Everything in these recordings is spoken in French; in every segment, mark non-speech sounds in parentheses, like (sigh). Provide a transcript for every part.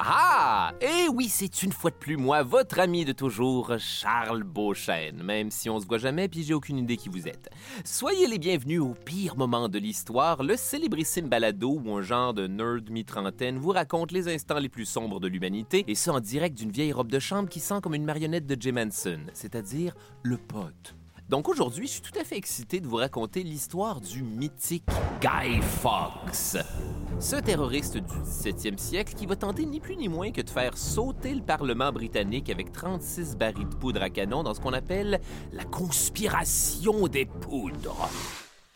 Ah Eh oui, c'est une fois de plus moi, votre ami de toujours, Charles Beauchesne, même si on se voit jamais puis j'ai aucune idée qui vous êtes. Soyez les bienvenus au pire moment de l'histoire, le célébrissime balado où un genre de nerd mi-trentaine vous raconte les instants les plus sombres de l'humanité, et ça en direct d'une vieille robe de chambre qui sent comme une marionnette de Jim Henson, c'est-à-dire le pote. Donc aujourd'hui, je suis tout à fait excité de vous raconter l'histoire du mythique Guy Fawkes. Ce terroriste du 17e siècle qui va tenter ni plus ni moins que de faire sauter le Parlement britannique avec 36 barils de poudre à canon dans ce qu'on appelle la conspiration des poudres.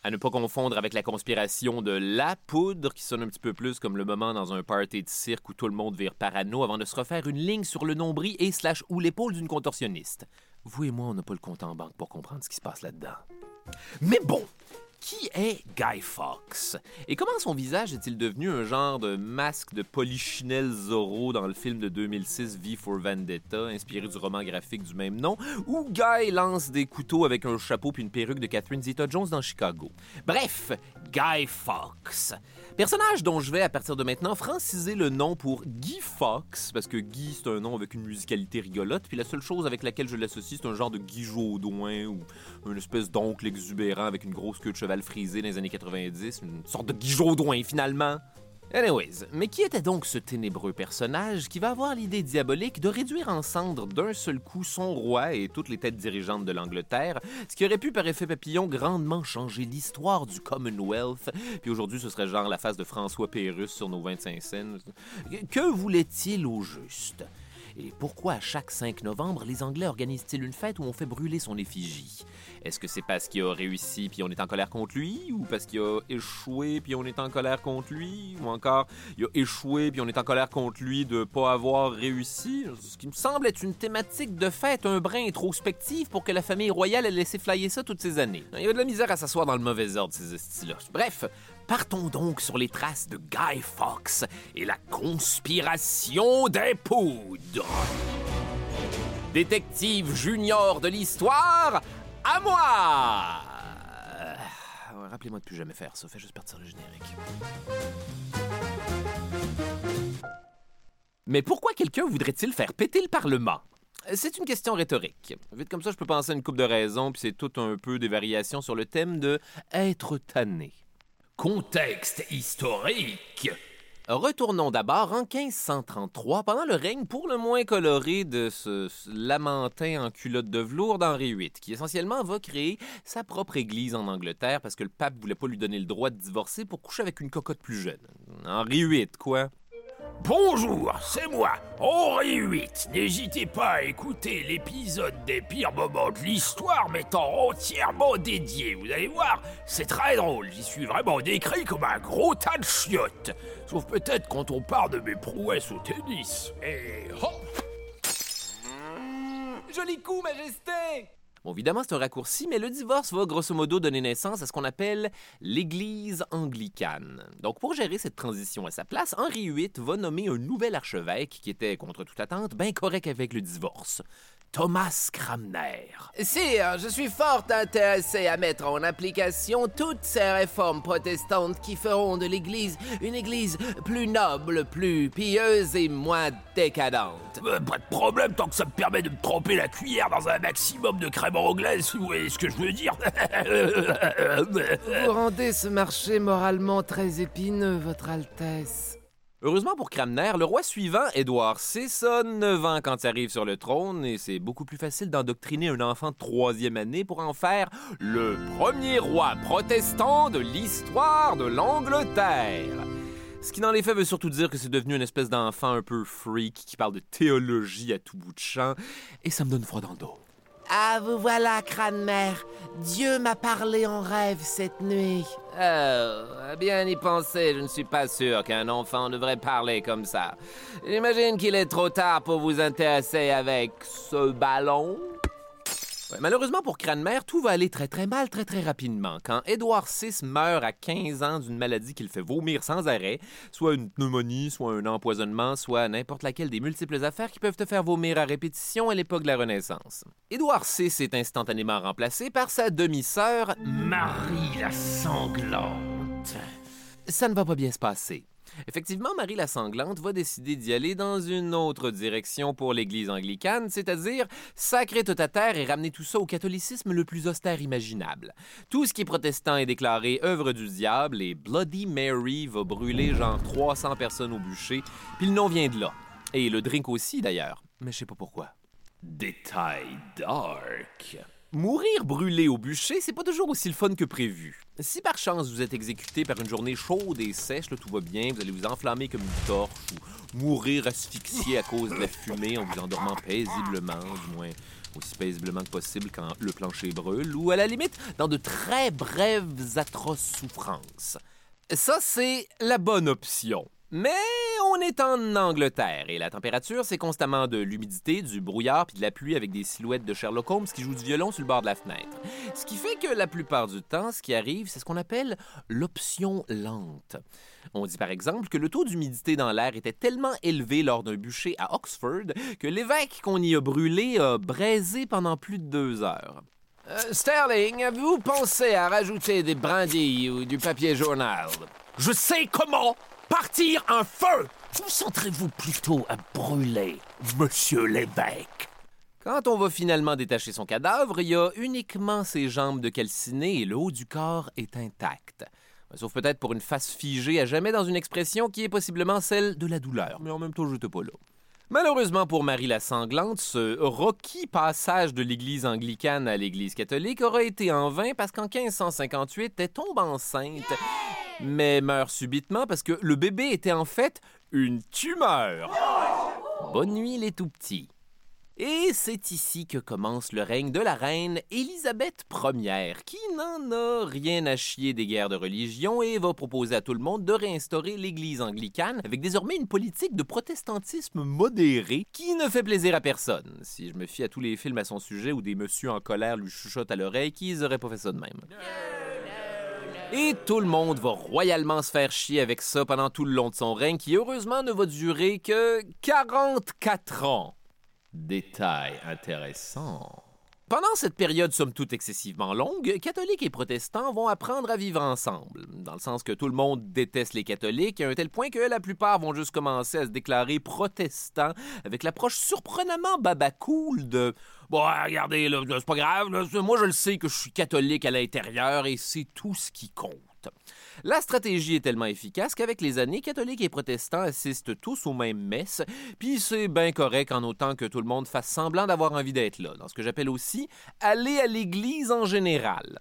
À ne pas confondre avec la conspiration de la poudre, qui sonne un petit peu plus comme le moment dans un party de cirque où tout le monde vire parano avant de se refaire une ligne sur le nombril et slash ou l'épaule d'une contorsionniste. Vous et moi, on n'a pas le compte en banque pour comprendre ce qui se passe là-dedans. Mais bon, qui est Guy Fawkes? Et comment son visage est-il devenu un genre de masque de Polichinelle Zorro dans le film de 2006 V for Vendetta, inspiré du roman graphique du même nom, où Guy lance des couteaux avec un chapeau puis une perruque de Catherine Zeta-Jones dans Chicago? Bref, Guy Fawkes. Personnage dont je vais, à partir de maintenant, franciser le nom pour Guy Fawkes, parce que Guy, c'est un nom avec une musicalité rigolote, puis la seule chose avec laquelle je l'associe, c'est un genre de Guy Jodoin, ou une espèce d'oncle exubérant avec une grosse queue de cheval frisée dans les années 90, une sorte de Guy Jodoin, finalement. Anyways, mais qui était donc ce ténébreux personnage qui va avoir l'idée diabolique de réduire en cendres d'un seul coup son roi et toutes les têtes dirigeantes de l'Angleterre, ce qui aurait pu par effet papillon grandement changer l'histoire du Commonwealth, puis aujourd'hui ce serait genre la face de François Pérusse sur nos 25 scènes. Que voulait-il au juste? Et pourquoi à chaque 5 novembre, les Anglais organisent-ils une fête où on fait brûler son effigie? Est-ce que c'est parce qu'il a réussi puis on est en colère contre lui? Ou parce qu'il a échoué puis on est en colère contre lui? Ou encore, il a échoué puis on est en colère contre lui de pas avoir réussi? Ce qui me semble être une thématique de fête un brin introspective pour que la famille royale ait laissé flyer ça toutes ces années. Il y a de la misère à s'asseoir dans le mauvais ordre, ces styles-là. Bref, Partons donc sur les traces de Guy Fawkes et la conspiration des poudres. Détective junior de l'histoire, à moi! Euh, Rappelez-moi de plus jamais faire ça, fais juste partir le générique. Mais pourquoi quelqu'un voudrait-il faire péter le Parlement? C'est une question rhétorique. Vite comme ça, je peux penser à une coupe de raisons, puis c'est tout un peu des variations sur le thème de être tanné. Contexte historique. Retournons d'abord en 1533, pendant le règne pour le moins coloré de ce lamentin en culotte de velours d'Henri VIII, qui essentiellement va créer sa propre église en Angleterre parce que le pape voulait pas lui donner le droit de divorcer pour coucher avec une cocotte plus jeune. Henri VIII, quoi? Bonjour, c'est moi, Henri VIII. N'hésitez pas à écouter l'épisode des pires moments de l'histoire m'étant entièrement dédié. Vous allez voir, c'est très drôle. J'y suis vraiment décrit comme un gros tas de chiottes. Sauf peut-être quand on parle de mes prouesses au tennis. Et hop Joli coup, Majesté! Bon, évidemment, c'est un raccourci, mais le divorce va grosso modo donner naissance à ce qu'on appelle l'Église anglicane. Donc, pour gérer cette transition à sa place, Henri VIII va nommer un nouvel archevêque qui était, contre toute attente, bien correct avec le divorce. Thomas Cramner. Sire, je suis fort intéressé à mettre en application toutes ces réformes protestantes qui feront de l'Église une Église plus noble, plus pieuse et moins décadente. Euh, pas de problème tant que ça me permet de me tremper la cuillère dans un maximum de crème anglaise, si vous voyez ce que je veux dire. Vous rendez ce marché moralement très épineux, Votre Altesse. Heureusement pour Cramner, le roi suivant, Édouard VI, a 9 ans quand il arrive sur le trône et c'est beaucoup plus facile d'endoctriner un enfant de troisième année pour en faire le premier roi protestant de l'histoire de l'Angleterre. Ce qui dans les faits veut surtout dire que c'est devenu une espèce d'enfant un peu freak qui parle de théologie à tout bout de champ et ça me donne froid dans le dos. Ah, vous voilà, Cranmer. Dieu m'a parlé en rêve cette nuit. Oh, bien y penser, je ne suis pas sûr qu'un enfant devrait parler comme ça. J'imagine qu'il est trop tard pour vous intéresser avec ce ballon. Malheureusement pour Cranmer, tout va aller très très mal très très rapidement. Quand Édouard VI meurt à 15 ans d'une maladie qui le fait vomir sans arrêt, soit une pneumonie, soit un empoisonnement, soit n'importe laquelle des multiples affaires qui peuvent te faire vomir à répétition à l'époque de la Renaissance. Édouard VI est instantanément remplacé par sa demi-sœur Marie la sanglante. ça ne va pas bien se passer. Effectivement, Marie la Sanglante va décider d'y aller dans une autre direction pour l'Église anglicane, c'est-à-dire sacrer tout à terre et ramener tout ça au catholicisme le plus austère imaginable. Tout ce qui est protestant est déclaré œuvre du diable et Bloody Mary va brûler genre 300 personnes au bûcher, puis le nom vient de là. Et le drink aussi d'ailleurs, mais je sais pas pourquoi. Détail dark. Mourir brûlé au bûcher, c'est pas toujours aussi le fun que prévu. Si par chance vous êtes exécuté par une journée chaude et sèche, tout va bien, vous allez vous enflammer comme une torche ou mourir asphyxié à cause de la fumée en vous endormant paisiblement, du moins aussi paisiblement que possible quand le plancher brûle, ou à la limite dans de très brèves atroces souffrances. Ça, c'est la bonne option. Mais on est en Angleterre et la température, c'est constamment de l'humidité, du brouillard puis de la pluie avec des silhouettes de Sherlock Holmes qui jouent du violon sur le bord de la fenêtre. Ce qui fait que la plupart du temps, ce qui arrive, c'est ce qu'on appelle l'option lente. On dit par exemple que le taux d'humidité dans l'air était tellement élevé lors d'un bûcher à Oxford que l'évêque qu'on y a brûlé a braisé pendant plus de deux heures. Euh, Sterling, avez-vous pensé à rajouter des brindilles ou du papier journal? Je sais comment partir un feu. Concentrez-vous plutôt à brûler, monsieur l'évêque? Quand on va finalement détacher son cadavre, il y a uniquement ses jambes de calciné et le haut du corps est intact. Sauf peut-être pour une face figée à jamais dans une expression qui est possiblement celle de la douleur, mais en même temps, je n'étais pas. Malheureusement pour Marie la Sanglante, ce rocky passage de l'Église anglicane à l'Église catholique aura été en vain parce qu'en 1558, elle tombe enceinte, mais meurt subitement parce que le bébé était en fait une tumeur. Bonne nuit les tout petits. Et c'est ici que commence le règne de la reine Élisabeth Ier, qui n'en a rien à chier des guerres de religion et va proposer à tout le monde de réinstaurer l'Église anglicane avec désormais une politique de protestantisme modéré qui ne fait plaisir à personne. Si je me fie à tous les films à son sujet où des messieurs en colère lui chuchotent à l'oreille, qu'ils auraient pas fait ça de même. Et tout le monde va royalement se faire chier avec ça pendant tout le long de son règne, qui heureusement ne va durer que 44 ans. Détail intéressant. Pendant cette période somme toute excessivement longue, catholiques et protestants vont apprendre à vivre ensemble, dans le sens que tout le monde déteste les catholiques à un tel point que la plupart vont juste commencer à se déclarer protestants avec l'approche surprenamment babacool de Bon, regardez, c'est pas grave, moi je le sais que je suis catholique à l'intérieur et c'est tout ce qui compte. La stratégie est tellement efficace qu'avec les années, catholiques et protestants assistent tous aux mêmes messes, puis c'est bien correct en autant que tout le monde fasse semblant d'avoir envie d'être là, dans ce que j'appelle aussi aller à l'église en général.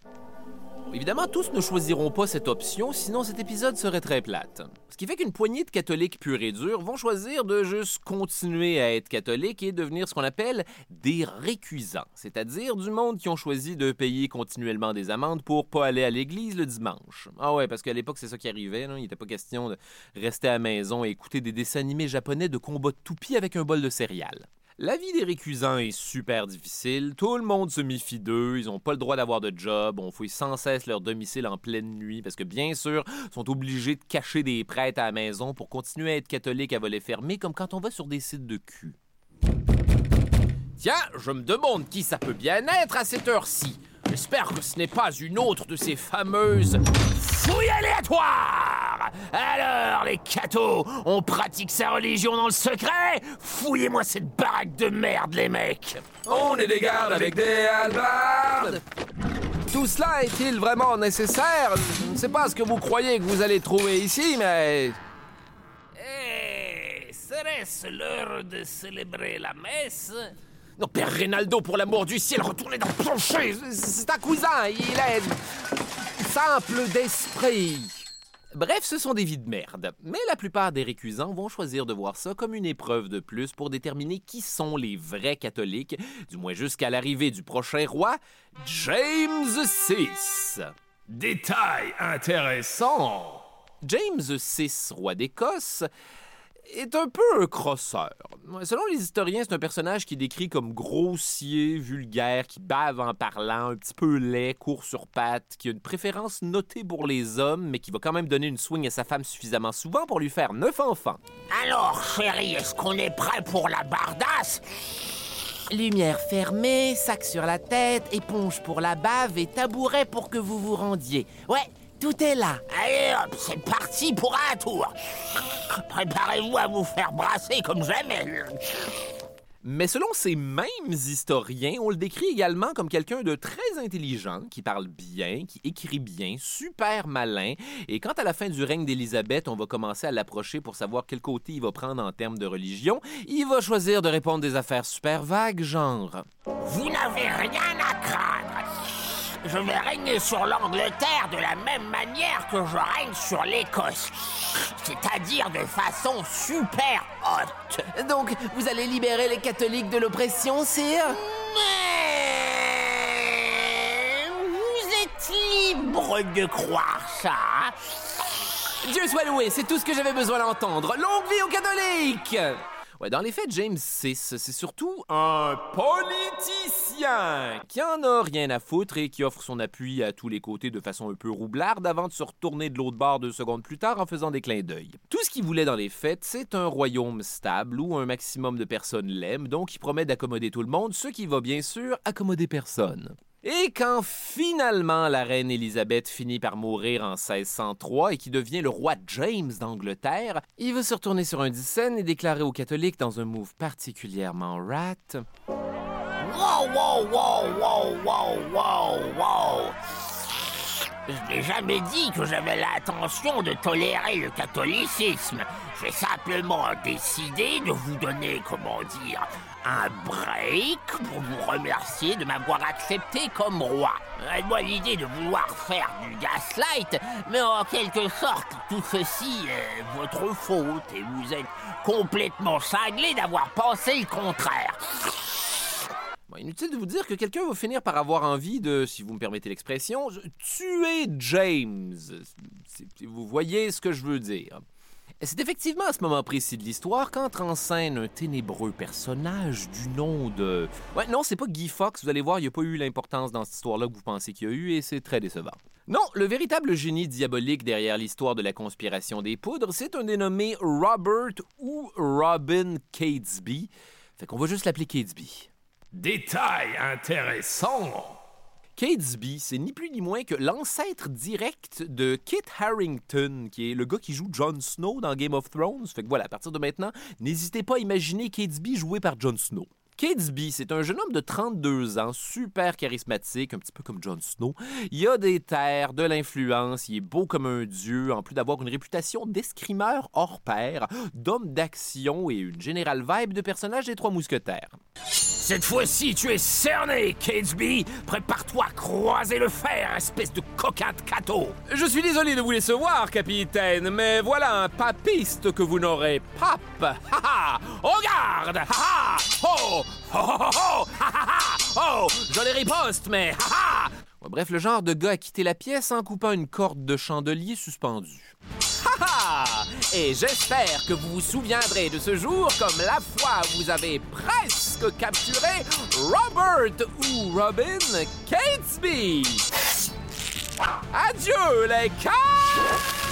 Évidemment, tous ne choisiront pas cette option, sinon cet épisode serait très plate. Ce qui fait qu'une poignée de catholiques purs et durs vont choisir de juste continuer à être catholiques et devenir ce qu'on appelle des récusants, c'est-à-dire du monde qui ont choisi de payer continuellement des amendes pour pas aller à l'église le dimanche. Ah ouais, parce qu'à l'époque, c'est ça qui arrivait, il n'était pas question de rester à la maison et écouter des dessins animés japonais de combat de toupies avec un bol de céréales. La vie des récusants est super difficile. Tout le monde se méfie d'eux. Ils n'ont pas le droit d'avoir de job. On fouille sans cesse leur domicile en pleine nuit parce que, bien sûr, ils sont obligés de cacher des prêtres à la maison pour continuer à être catholiques à voler fermé, comme quand on va sur des sites de cul. Tiens, je me demande qui ça peut bien être à cette heure-ci. J'espère que ce n'est pas une autre de ces fameuses fouilles aléatoires. Alors, les cathos, on pratique sa religion dans le secret? Fouillez-moi cette baraque de merde, les mecs On est des gardes avec des halbardes. Tout cela est-il vraiment nécessaire? Je ne sais pas ce que vous croyez que vous allez trouver ici, mais... Eh, serait-ce l'heure de célébrer la messe? Non, Père Reynaldo, pour l'amour du ciel, retournez dans le plancher C'est un cousin, il est simple d'esprit Bref, ce sont des vies de merde. Mais la plupart des récusants vont choisir de voir ça comme une épreuve de plus pour déterminer qui sont les vrais catholiques, du moins jusqu'à l'arrivée du prochain roi, James VI. Détail intéressant. James VI, roi d'Écosse, est un peu un crosseur. Selon les historiens, c'est un personnage qui est décrit comme grossier, vulgaire, qui bave en parlant, un petit peu laid, court sur pattes, qui a une préférence notée pour les hommes, mais qui va quand même donner une swing à sa femme suffisamment souvent pour lui faire neuf enfants. Alors, chérie, est-ce qu'on est prêt pour la bardasse? Lumière fermée, sac sur la tête, éponge pour la bave et tabouret pour que vous vous rendiez. Ouais, tout est là. Allez hop, c'est parti pour un tour. Préparez-vous à vous faire brasser comme jamais. Mais selon ces mêmes historiens, on le décrit également comme quelqu'un de très intelligent, qui parle bien, qui écrit bien, super malin. Et quand à la fin du règne d'Élisabeth, on va commencer à l'approcher pour savoir quel côté il va prendre en termes de religion, il va choisir de répondre des affaires super vagues, genre Vous n'avez rien à craindre. Je vais régner sur l'Angleterre de la même manière que je règne sur l'Écosse. C'est-à-dire de façon super haute. Donc, vous allez libérer les catholiques de l'oppression, sire? Mais vous êtes libre de croire ça. Dieu soit loué, c'est tout ce que j'avais besoin d'entendre. Longue vie aux catholiques Ouais, dans les faits, James VI, c'est surtout un politicien qui en a rien à foutre et qui offre son appui à tous les côtés de façon un peu roublarde avant de se retourner de l'autre bord deux secondes plus tard en faisant des clins d'œil. Tout ce qu'il voulait dans les faits, c'est un royaume stable où un maximum de personnes l'aiment, donc il promet d'accommoder tout le monde, ce qui va bien sûr accommoder personne. Et quand finalement la reine Élisabeth finit par mourir en 1603 et qui devient le roi James d'Angleterre, il veut se retourner sur un dixaine et déclarer aux catholiques dans un move particulièrement rat Wow, wow, wow, wow, wow, wow, wow. Je n'ai jamais dit que j'avais l'intention de tolérer le catholicisme. J'ai simplement décidé de vous donner, comment dire, un break pour vous remercier de m'avoir accepté comme roi. Moi l'idée de vouloir faire du gaslight, mais en quelque sorte, tout ceci est votre faute et vous êtes complètement cinglé d'avoir pensé le contraire. Inutile de vous dire que quelqu'un va finir par avoir envie de, si vous me permettez l'expression, tuer James. C'est- Vous voyez ce que je veux dire. C'est effectivement à ce moment précis de l'histoire qu'entre en scène un ténébreux personnage du nom de... Ouais, non, c'est pas Guy Fox, vous allez voir, il n'y a pas eu l'importance dans cette histoire-là que vous pensez qu'il y a eu, et c'est très décevant. Non, le véritable génie diabolique derrière l'histoire de la conspiration des poudres, c'est un dénommé Robert ou Robin Catesby. Fait qu'on va juste l'appeler Catesby. Détail intéressant. Catesby, c'est ni plus ni moins que l'ancêtre direct de Kit Harington, qui est le gars qui joue Jon Snow dans Game of Thrones. Fait que voilà, à partir de maintenant, n'hésitez pas à imaginer Catesby joué par Jon Snow. Catesby, c'est un jeune homme de 32 ans, super charismatique, un petit peu comme Jon Snow. Il a des terres, de l'influence, il est beau comme un dieu, en plus d'avoir une réputation d'escrimeur hors pair, d'homme d'action et une générale vibe de personnage des Trois Mousquetaires. Cette fois-ci, tu es cerné, Catesby. Prépare-toi à croiser le fer, espèce de coquin de cateau. Je suis désolé de vous laisser voir, capitaine, mais voilà un papiste que vous n'aurez pape. Ha ha! On garde! Ha ha! Oh! Oh oh oh! riposte, mais ha bref, le genre de gars a quitté la pièce en coupant une corde de chandelier suspendue. Et j'espère que vous vous souviendrez de ce jour comme la fois où vous avez presque presque capturé Robert ou Robin Catesby. Adieu les cas!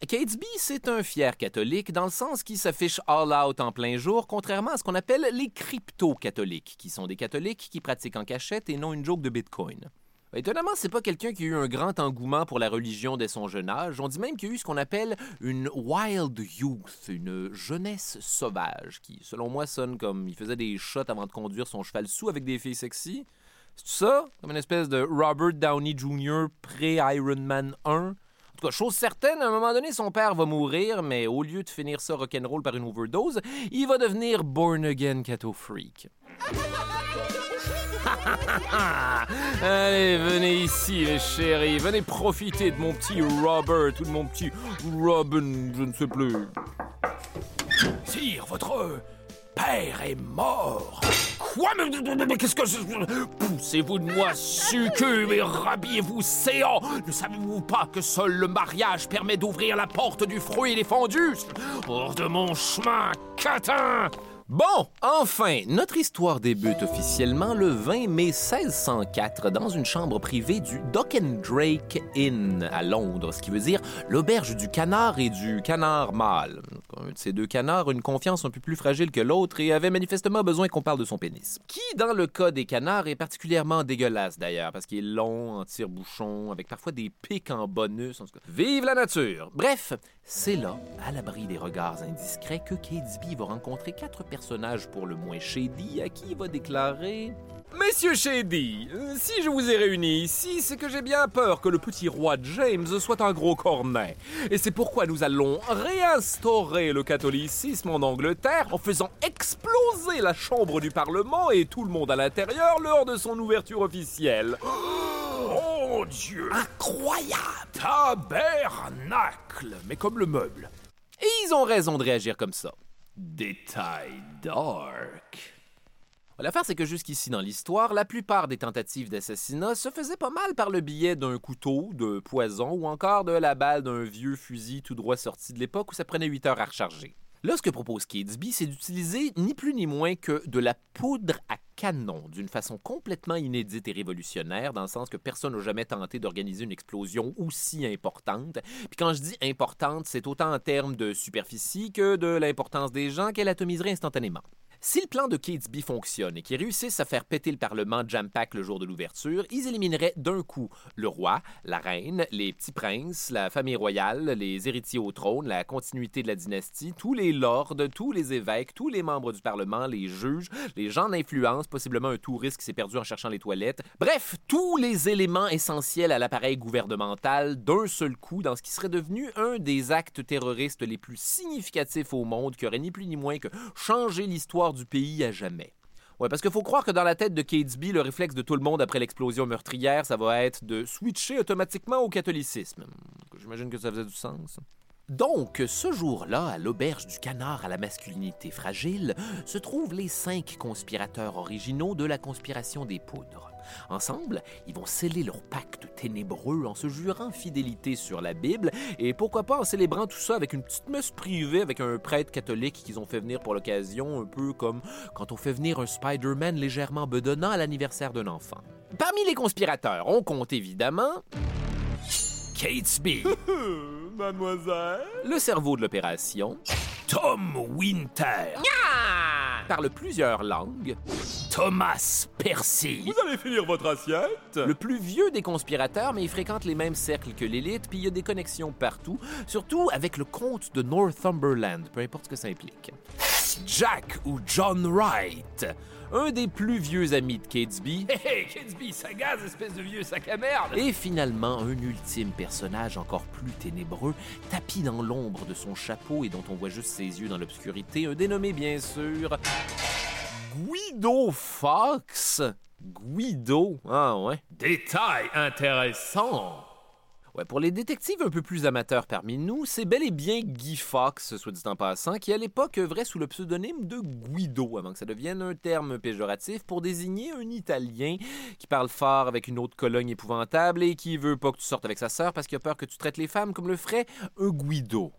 Catesby, c'est un fier catholique dans le sens qu'il s'affiche all out en plein jour, contrairement à ce qu'on appelle les crypto-catholiques, qui sont des catholiques qui pratiquent en cachette et non une joke de Bitcoin. Étonnamment, c'est pas quelqu'un qui a eu un grand engouement pour la religion dès son jeune âge. On dit même qu'il y a eu ce qu'on appelle une wild youth, une jeunesse sauvage, qui, selon moi, sonne comme il faisait des shots avant de conduire son cheval sous avec des filles sexy. C'est ça? Comme une espèce de Robert Downey Jr. pré-Iron Man 1? Chose certaine, à un moment donné, son père va mourir, mais au lieu de finir ça rock'n'roll par une overdose, il va devenir born again catho freak. (laughs) Allez, venez ici, mes chéris. Venez profiter de mon petit Robert ou de mon petit Robin, je ne sais plus. Sire, votre père est mort. Quoi Mais, qu'est-ce que... Poussez-vous de moi, succube, et rhabillez-vous, séant. Ne savez-vous pas que seul le mariage permet d'ouvrir la porte du fruit défendu Hors de mon chemin, catin Bon, enfin, notre histoire débute officiellement le 20 mai 1604 dans une chambre privée du Dock and Drake Inn à Londres, ce qui veut dire l'auberge du canard et du canard mâle. Un de ces deux canards une confiance un peu plus fragile que l'autre et avait manifestement besoin qu'on parle de son pénis. Qui, dans le cas des canards, est particulièrement dégueulasse d'ailleurs, parce qu'il est long, en tire-bouchon, avec parfois des pics en bonus. Vive la nature! Bref, c'est là, à l'abri des regards indiscrets, que Catesby va rencontrer quatre personnage pour le moins shady à qui il va déclarer Messieurs Shady, si je vous ai réunis ici, c'est que j'ai bien peur que le petit roi James soit un gros cornet. Et c'est pourquoi nous allons réinstaurer le catholicisme en Angleterre en faisant exploser la chambre du Parlement et tout le monde à l'intérieur lors de son ouverture officielle. Oh mon Dieu Incroyable Tabernacle Mais comme le meuble. Et ils ont raison de réagir comme ça. Détail dark. L'affaire, c'est que jusqu'ici dans l'histoire, la plupart des tentatives d'assassinat se faisaient pas mal par le biais d'un couteau, de poison ou encore de la balle d'un vieux fusil tout droit sorti de l'époque où ça prenait 8 heures à recharger. Là, ce que propose Catesby, c'est d'utiliser ni plus ni moins que de la poudre à canon d'une façon complètement inédite et révolutionnaire, dans le sens que personne n'a jamais tenté d'organiser une explosion aussi importante. Puis quand je dis importante, c'est autant en termes de superficie que de l'importance des gens qu'elle atomiserait instantanément. Si le plan de Catesby fonctionne et qu'ils réussissent à faire péter le Parlement jam-pack le jour de l'ouverture, ils élimineraient d'un coup le roi, la reine, les petits princes, la famille royale, les héritiers au trône, la continuité de la dynastie, tous les lords, tous les évêques, tous les membres du Parlement, les juges, les gens d'influence, possiblement un touriste qui s'est perdu en cherchant les toilettes. Bref, tous les éléments essentiels à l'appareil gouvernemental d'un seul coup dans ce qui serait devenu un des actes terroristes les plus significatifs au monde qui aurait ni plus ni moins que changé l'histoire du pays à jamais. Ouais, parce qu'il faut croire que dans la tête de Catesby, le réflexe de tout le monde après l'explosion meurtrière, ça va être de switcher automatiquement au catholicisme. J'imagine que ça faisait du sens. Donc, ce jour-là, à l'auberge du canard à la masculinité fragile, se trouvent les cinq conspirateurs originaux de la conspiration des poudres. Ensemble, ils vont sceller leur pacte ténébreux en se jurant fidélité sur la Bible et pourquoi pas en célébrant tout ça avec une petite messe privée avec un prêtre catholique qu'ils ont fait venir pour l'occasion, un peu comme quand on fait venir un Spider-Man légèrement bedonnant à l'anniversaire d'un enfant. Parmi les conspirateurs, on compte évidemment Catesby, (laughs) Mademoiselle. Le cerveau de l'opération. Tom Winter. Parle plusieurs langues. Thomas Percy. Vous allez finir votre assiette Le plus vieux des conspirateurs, mais il fréquente les mêmes cercles que l'élite, puis il y a des connexions partout, surtout avec le comte de Northumberland, peu importe ce que ça implique. Jack ou John Wright. Un des plus vieux amis de Catesby. (laughs) Hé hé, Catesby, ça gaz, espèce de vieux sac à merde. Et finalement, un ultime personnage encore plus ténébreux, tapi dans l'ombre de son chapeau et dont on voit juste ses yeux dans l'obscurité, un dénommé bien sûr. Guido Fox. Guido, ah ouais. Détail intéressant. Pour les détectives un peu plus amateurs parmi nous, c'est bel et bien Guy Fox, soit dit en passant, qui à l'époque œuvrait sous le pseudonyme de Guido, avant que ça devienne un terme péjoratif pour désigner un Italien qui parle fort avec une autre cologne épouvantable et qui veut pas que tu sortes avec sa sœur parce qu'il a peur que tu traites les femmes comme le ferait un Guido.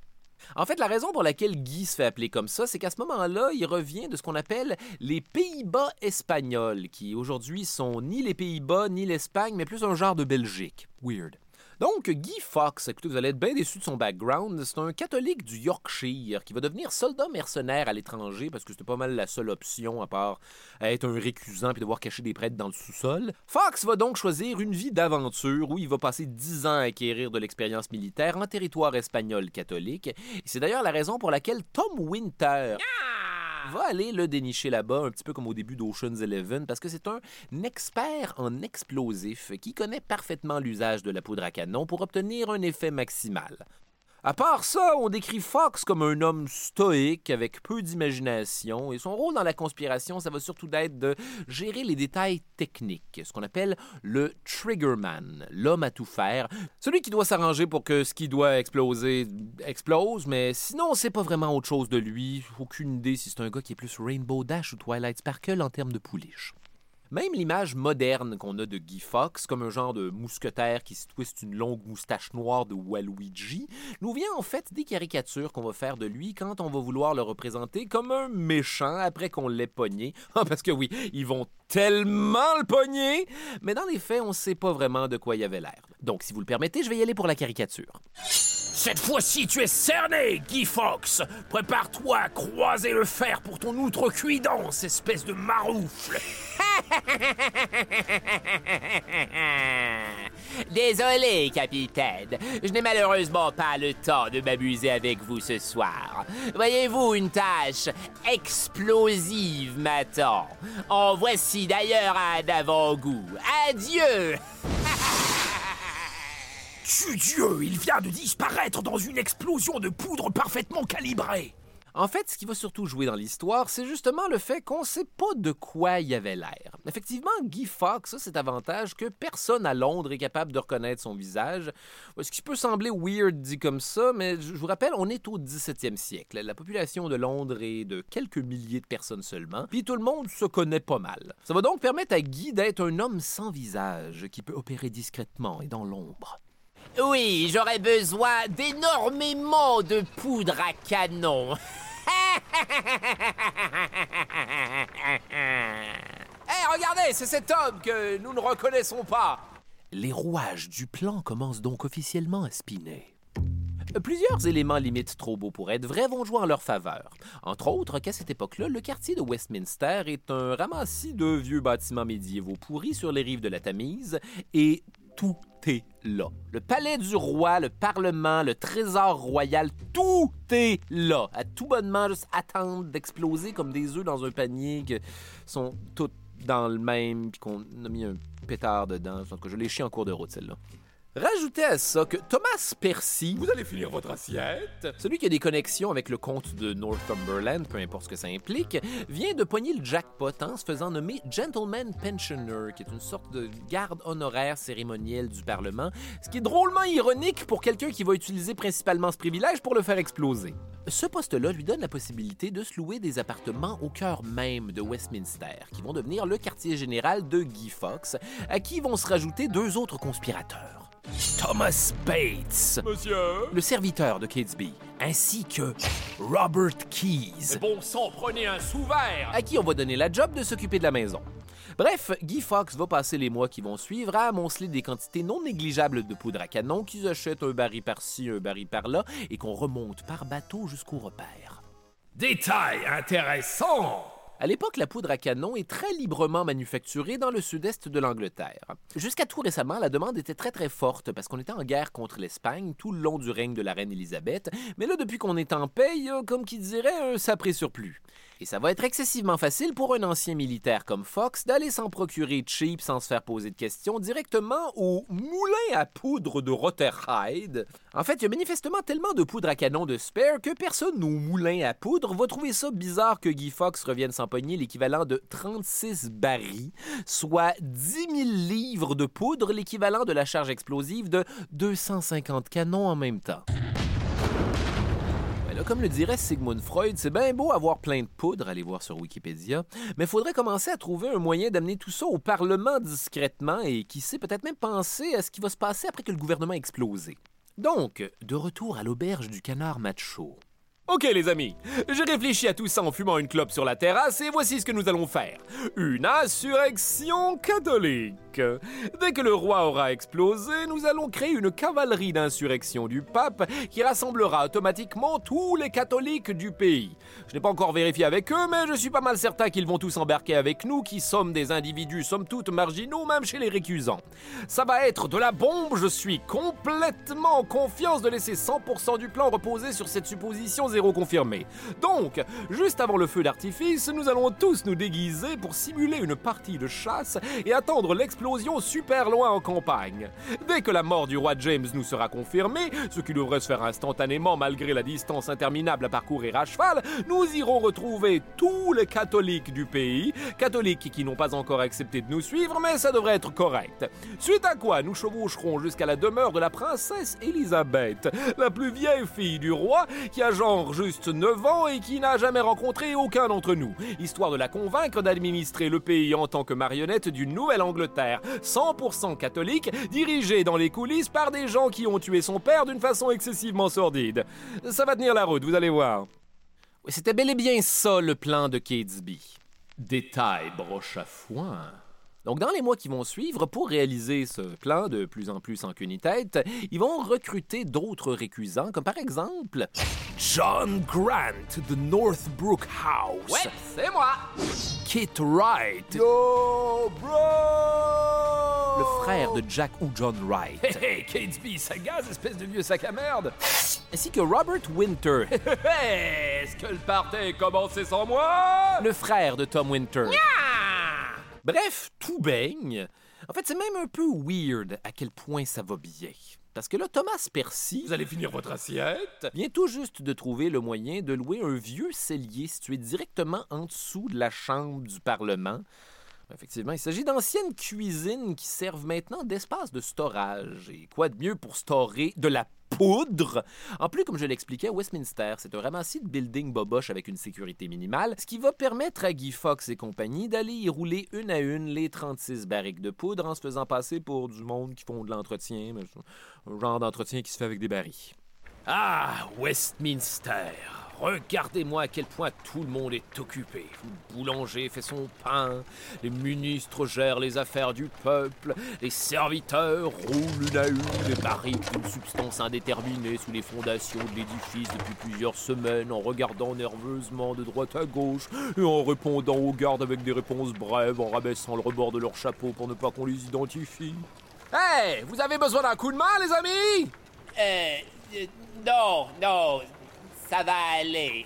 En fait, la raison pour laquelle Guy se fait appeler comme ça, c'est qu'à ce moment-là, il revient de ce qu'on appelle les Pays-Bas espagnols, qui aujourd'hui sont ni les Pays-Bas ni l'Espagne, mais plus un genre de Belgique. Weird. Donc, Guy Fox, écoutez, vous allez être bien déçu de son background. C'est un catholique du Yorkshire qui va devenir soldat mercenaire à l'étranger parce que c'était pas mal la seule option à part être un récusant puis devoir cacher des prêtres dans le sous-sol. Fox va donc choisir une vie d'aventure où il va passer dix ans à acquérir de l'expérience militaire en territoire espagnol catholique. C'est d'ailleurs la raison pour laquelle Tom Winter va aller le dénicher là-bas, un petit peu comme au début d'Ocean's Eleven, parce que c'est un expert en explosifs qui connaît parfaitement l'usage de la poudre à canon pour obtenir un effet maximal. À part ça, on décrit Fox comme un homme stoïque avec peu d'imagination et son rôle dans la conspiration, ça va surtout d'être de gérer les détails techniques, ce qu'on appelle le triggerman, l'homme à tout faire, celui qui doit s'arranger pour que ce qui doit exploser explose, mais sinon c'est pas vraiment autre chose de lui, aucune idée si c'est un gars qui est plus Rainbow Dash ou Twilight Sparkle en termes de pouliche. Même l'image moderne qu'on a de Guy Fox, comme un genre de mousquetaire qui se twiste une longue moustache noire de Waluigi, nous vient en fait des caricatures qu'on va faire de lui quand on va vouloir le représenter comme un méchant après qu'on l'ait pogné. (laughs) Ah, parce que oui, ils vont tellement le pogner, mais dans les faits, on ne sait pas vraiment de quoi il avait l'air. Donc, si vous le permettez, je vais y aller pour la caricature. Cette fois-ci, tu es cerné, Guy Fox. Prépare-toi à croiser le fer pour ton outrecuidance, espèce de maroufle. (laughs) (laughs) Désolé, capitaine. Je n'ai malheureusement pas le temps de m'amuser avec vous ce soir. Voyez-vous, une tâche explosive m'attend. En voici d'ailleurs un avant-goût. Adieu! (laughs) Dieu, il vient de disparaître dans une explosion de poudre parfaitement calibrée. En fait, ce qui va surtout jouer dans l'histoire, c'est justement le fait qu'on sait pas de quoi il avait l'air. Effectivement, Guy Fawkes a cet avantage que personne à Londres est capable de reconnaître son visage. Ce qui peut sembler weird dit comme ça, mais je vous rappelle, on est au 17e siècle. La population de Londres est de quelques milliers de personnes seulement, puis tout le monde se connaît pas mal. Ça va donc permettre à Guy d'être un homme sans visage qui peut opérer discrètement et dans l'ombre. Oui, j'aurais besoin d'énormément de poudre à canon. (laughs) Hé, (laughs) regardez, c'est cet homme que nous ne reconnaissons pas. Les rouages du plan commencent donc officiellement à spinner. Plusieurs éléments limites trop beaux pour être vrais vont jouer en leur faveur. Entre autres qu'à cette époque-là, le quartier de Westminster est un ramassis de vieux bâtiments médiévaux pourris sur les rives de la Tamise et tout est là. Le palais du roi, le parlement, le trésor royal, tout est là. À tout bonnement, juste attendre d'exploser comme des œufs dans un panier qui sont toutes dans le même, puis qu'on a mis un pétard dedans. En tout cas, je l'ai chié en cours de route, celle-là. Rajoutez à ça que Thomas Percy, Vous allez finir votre assiette celui qui a des connexions avec le comte de Northumberland, peu importe ce que ça implique, vient de pogner le jackpot en se faisant nommer Gentleman Pensioner, qui est une sorte de garde honoraire cérémonielle du Parlement, ce qui est drôlement ironique pour quelqu'un qui va utiliser principalement ce privilège pour le faire exploser. Ce poste-là lui donne la possibilité de se louer des appartements au cœur même de Westminster, qui vont devenir le quartier général de Guy Fawkes, à qui vont se rajouter deux autres conspirateurs. Thomas Bates, Monsieur? Le serviteur de Catesby, ainsi que Robert Keys, Bon sang, prenez un sous-verre à qui on va donner la job de s'occuper de la maison? Bref, Guy Fawkes va passer les mois qui vont suivre à amonceler des quantités non négligeables de poudre à canon qu'ils achètent un baril par-ci, un baril par-là et qu'on remonte par bateau jusqu'au repère. détail intéressant. À l'époque, la poudre à canon est très librement manufacturée dans le sud-est de l'Angleterre. Jusqu'à tout récemment, la demande était très très forte parce qu'on était en guerre contre l'Espagne tout le long du règne de la reine Élisabeth, mais là, depuis qu'on est en paix, comme qui dirait, un sapré surplus. Et ça va être excessivement facile pour un ancien militaire comme Fox d'aller s'en procurer cheap sans se faire poser de questions directement au moulin à poudre de Rotherhithe. En fait, il y a manifestement tellement de poudre à canon de spare que personne au moulin à poudre va trouver ça bizarre que Guy Fox revienne s'empoigner l'équivalent de 36 barils, soit 10 000 livres de poudre, l'équivalent de la charge explosive de 250 canons en même temps. Comme le dirait Sigmund Freud, c'est bien beau avoir plein de poudre, allez voir sur Wikipédia, mais faudrait commencer à trouver un moyen d'amener tout ça au Parlement discrètement et qui sait peut-être même penser à ce qui va se passer après que le gouvernement a explosé. Donc, de retour à l'auberge du canard macho. Ok les amis, j'ai réfléchi à tout ça en fumant une clope sur la terrasse et voici ce que nous allons faire. Une insurrection catholique. Dès que le roi aura explosé, nous allons créer une cavalerie d'insurrection du pape qui rassemblera automatiquement tous les catholiques du pays. Je n'ai pas encore vérifié avec eux, mais je suis pas mal certain qu'ils vont tous embarquer avec nous, qui sommes des individus somme toute marginaux, même chez les récusants. Ça va être de la bombe, je suis complètement en confiance de laisser 100% du plan reposer sur cette supposition zéro confirmée. Donc, juste avant le feu d'artifice, nous allons tous nous déguiser pour simuler une partie de chasse et attendre l'explosion super loin en campagne. Dès que la mort du roi James nous sera confirmée, ce qui devrait se faire instantanément malgré la distance interminable à parcourir à cheval, nous irons retrouver tous les catholiques du pays, catholiques qui n'ont pas encore accepté de nous suivre, mais ça devrait être correct. Suite à quoi, nous chevaucherons jusqu'à la demeure de la princesse Elisabeth, la plus vieille fille du roi, qui a genre juste 9 ans et qui n'a jamais rencontré aucun d'entre nous, histoire de la convaincre d'administrer le pays en tant que marionnette d'une nouvelle Angleterre 100% catholique, dirigé dans les coulisses par des gens qui ont tué son père d'une façon excessivement sordide. Ça va tenir la route, vous allez voir. C'était bel et bien ça le plan de Catesby. Détail broche à foin. Donc, dans les mois qui vont suivre, pour réaliser ce plan de plus en plus en tête, ils vont recruter d'autres récusants, comme par exemple John Grant de Northbrook House. Ouais, c'est moi. Kit Wright. Yo, bro! Le frère de Jack ou John Wright. Hey, hey, Catesby, ça gaz, espèce de vieux sac à merde. Ainsi que Robert Winter. (laughs) Est-ce que le party est commencé sans moi? Le frère de Tom Winter. Bref, tout baigne. En fait, c'est même un peu weird à quel point ça va bien. Parce que là, Thomas Percy. Vous allez finir votre assiette? vient tout juste de trouver le moyen de louer un vieux cellier situé directement en dessous de la chambre du Parlement. Effectivement, il s'agit d'anciennes cuisines qui servent maintenant d'espace de storage. Et quoi de mieux pour storer de la poudre? En plus, comme je l'expliquais, Westminster, c'est un ramassis de building boboche avec une sécurité minimale, ce qui va permettre à Guy Fox et compagnie d'aller y rouler une à une les 36 barriques de poudre en se faisant passer pour du monde qui font de l'entretien, un genre d'entretien qui se fait avec des barils. Ah, Westminster. Regardez-moi à quel point tout le monde est occupé. Le boulanger fait son pain, les ministres gèrent les affaires du peuple, les serviteurs roulent une à une les barriques d'une substance indéterminée sous les fondations de l'édifice depuis plusieurs semaines en regardant nerveusement de droite à gauche et en répondant aux gardes avec des réponses brèves, en rabaissant le rebord de leur chapeau pour ne pas qu'on les identifie. Hey, vous avez besoin d'un coup de main, les amis? Euh, euh, non, non, ça va aller.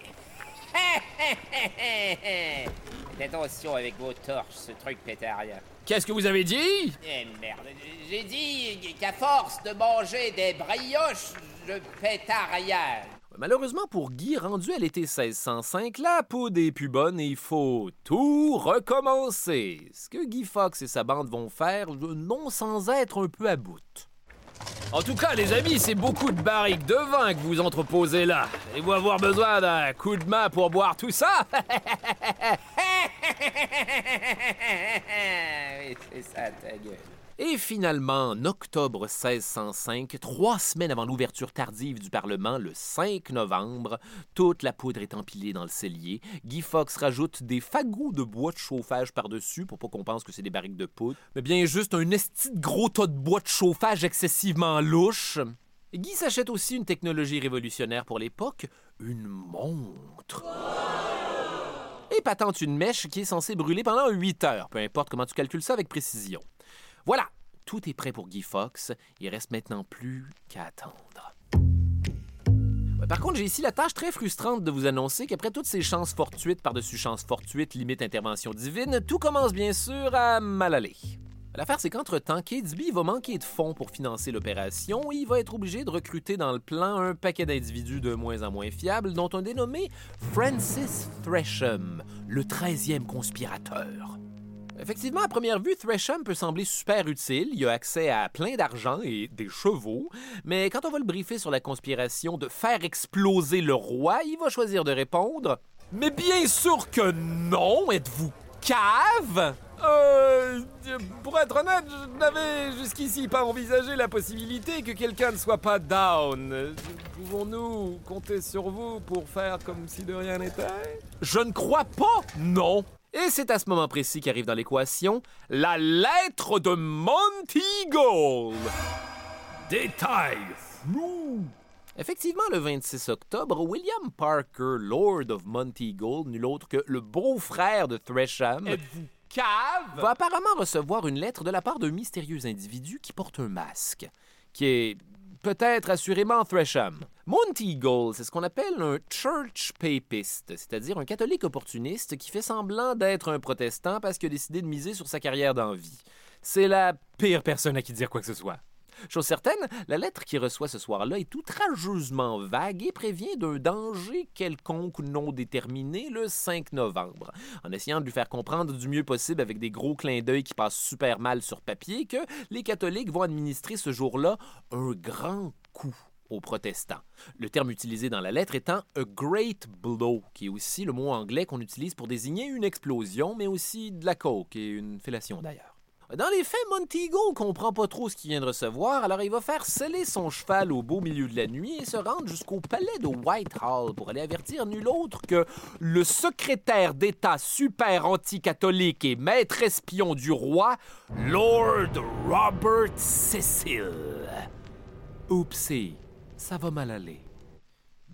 (laughs) Faites attention avec vos torches, ce truc pétarien. Qu'est-ce que vous avez dit? Eh merde, j'ai dit qu'à force de manger des brioches, je pétard rien. Malheureusement pour Guy, rendu à l'été 1605, la poudre est plus bonne et il faut tout recommencer. Ce que Guy Fox et sa bande vont faire, non sans être un peu à bout. En tout cas, les amis, c'est beaucoup de barriques de vin que vous entreposez là. Et vous avoir besoin d'un coup de main pour boire tout ça? (laughs) Et finalement, en octobre 1605, trois semaines avant l'ouverture tardive du Parlement, le 5 novembre, toute la poudre est empilée dans le cellier. Guy Fox rajoute des fagots de bois de chauffage par-dessus pour pas qu'on pense que c'est des barriques de poudre, mais bien juste un esti de gros tas de bois de chauffage excessivement louche. Guy s'achète aussi une technologie révolutionnaire pour l'époque, une montre. Et patente une mèche qui est censée brûler pendant 8 heures, peu importe comment tu calcules ça avec précision. Voilà, tout est prêt pour Guy Fox. Il reste maintenant plus qu'à attendre. Par contre, j'ai ici la tâche très frustrante de vous annoncer qu'après toutes ces chances fortuites par-dessus chances fortuites, limite intervention divine, tout commence bien sûr à mal aller. L'affaire, c'est qu'entre-temps, Catesby va manquer de fonds pour financer l'opération et il va être obligé de recruter dans le plan un paquet d'individus de moins en moins fiables, dont un dénommé Francis Tresham, le 13e conspirateur. Effectivement, à première vue, Thresham peut sembler super utile. Il a accès à plein d'argent et des chevaux. Mais quand on va le briefer sur la conspiration de faire exploser le roi, il va choisir de répondre Mais bien sûr que non Êtes-vous cave? Euh, pour être honnête, je n'avais jusqu'ici pas envisagé la possibilité que quelqu'un ne soit pas down. Pouvons-nous compter sur vous pour faire comme si de rien n'était? Je ne crois pas, non. Et c'est à ce moment précis qu'arrive dans l'équation la lettre de Monty Gold. Détail flou. Effectivement, le 26 octobre, William Parker, Lord of Monty Gold, nul autre que le beau-frère de Thresham, Êtes-vous cave? va apparemment recevoir une lettre de la part d'un mystérieux individu qui porte un masque, qui est peut-être assurément Thresham. Monty Gold, c'est ce qu'on appelle un church papist, c'est-à-dire un catholique opportuniste qui fait semblant d'être un protestant parce qu'il a décidé de miser sur sa carrière d'envie. C'est la pire personne à qui dire quoi que ce soit. Chose certaine, la lettre qu'il reçoit ce soir-là est outrageusement vague et prévient d'un danger quelconque non déterminé le 5 novembre, en essayant de lui faire comprendre du mieux possible avec des gros clins d'œil qui passent super mal sur papier que les catholiques vont administrer ce jour-là un grand coup aux protestants. Le terme utilisé dans la lettre étant a great blow, qui est aussi le mot anglais qu'on utilise pour désigner une explosion, mais aussi de la coke et une fellation d'ailleurs. Dans les faits, Montigo comprend pas trop ce qu'il vient de recevoir, alors il va faire sceller son cheval au beau milieu de la nuit et se rendre jusqu'au palais de Whitehall pour aller avertir nul autre que le secrétaire d'État super anticatholique et maître espion du roi, Lord Robert Cecil. Oupsie, ça va mal aller.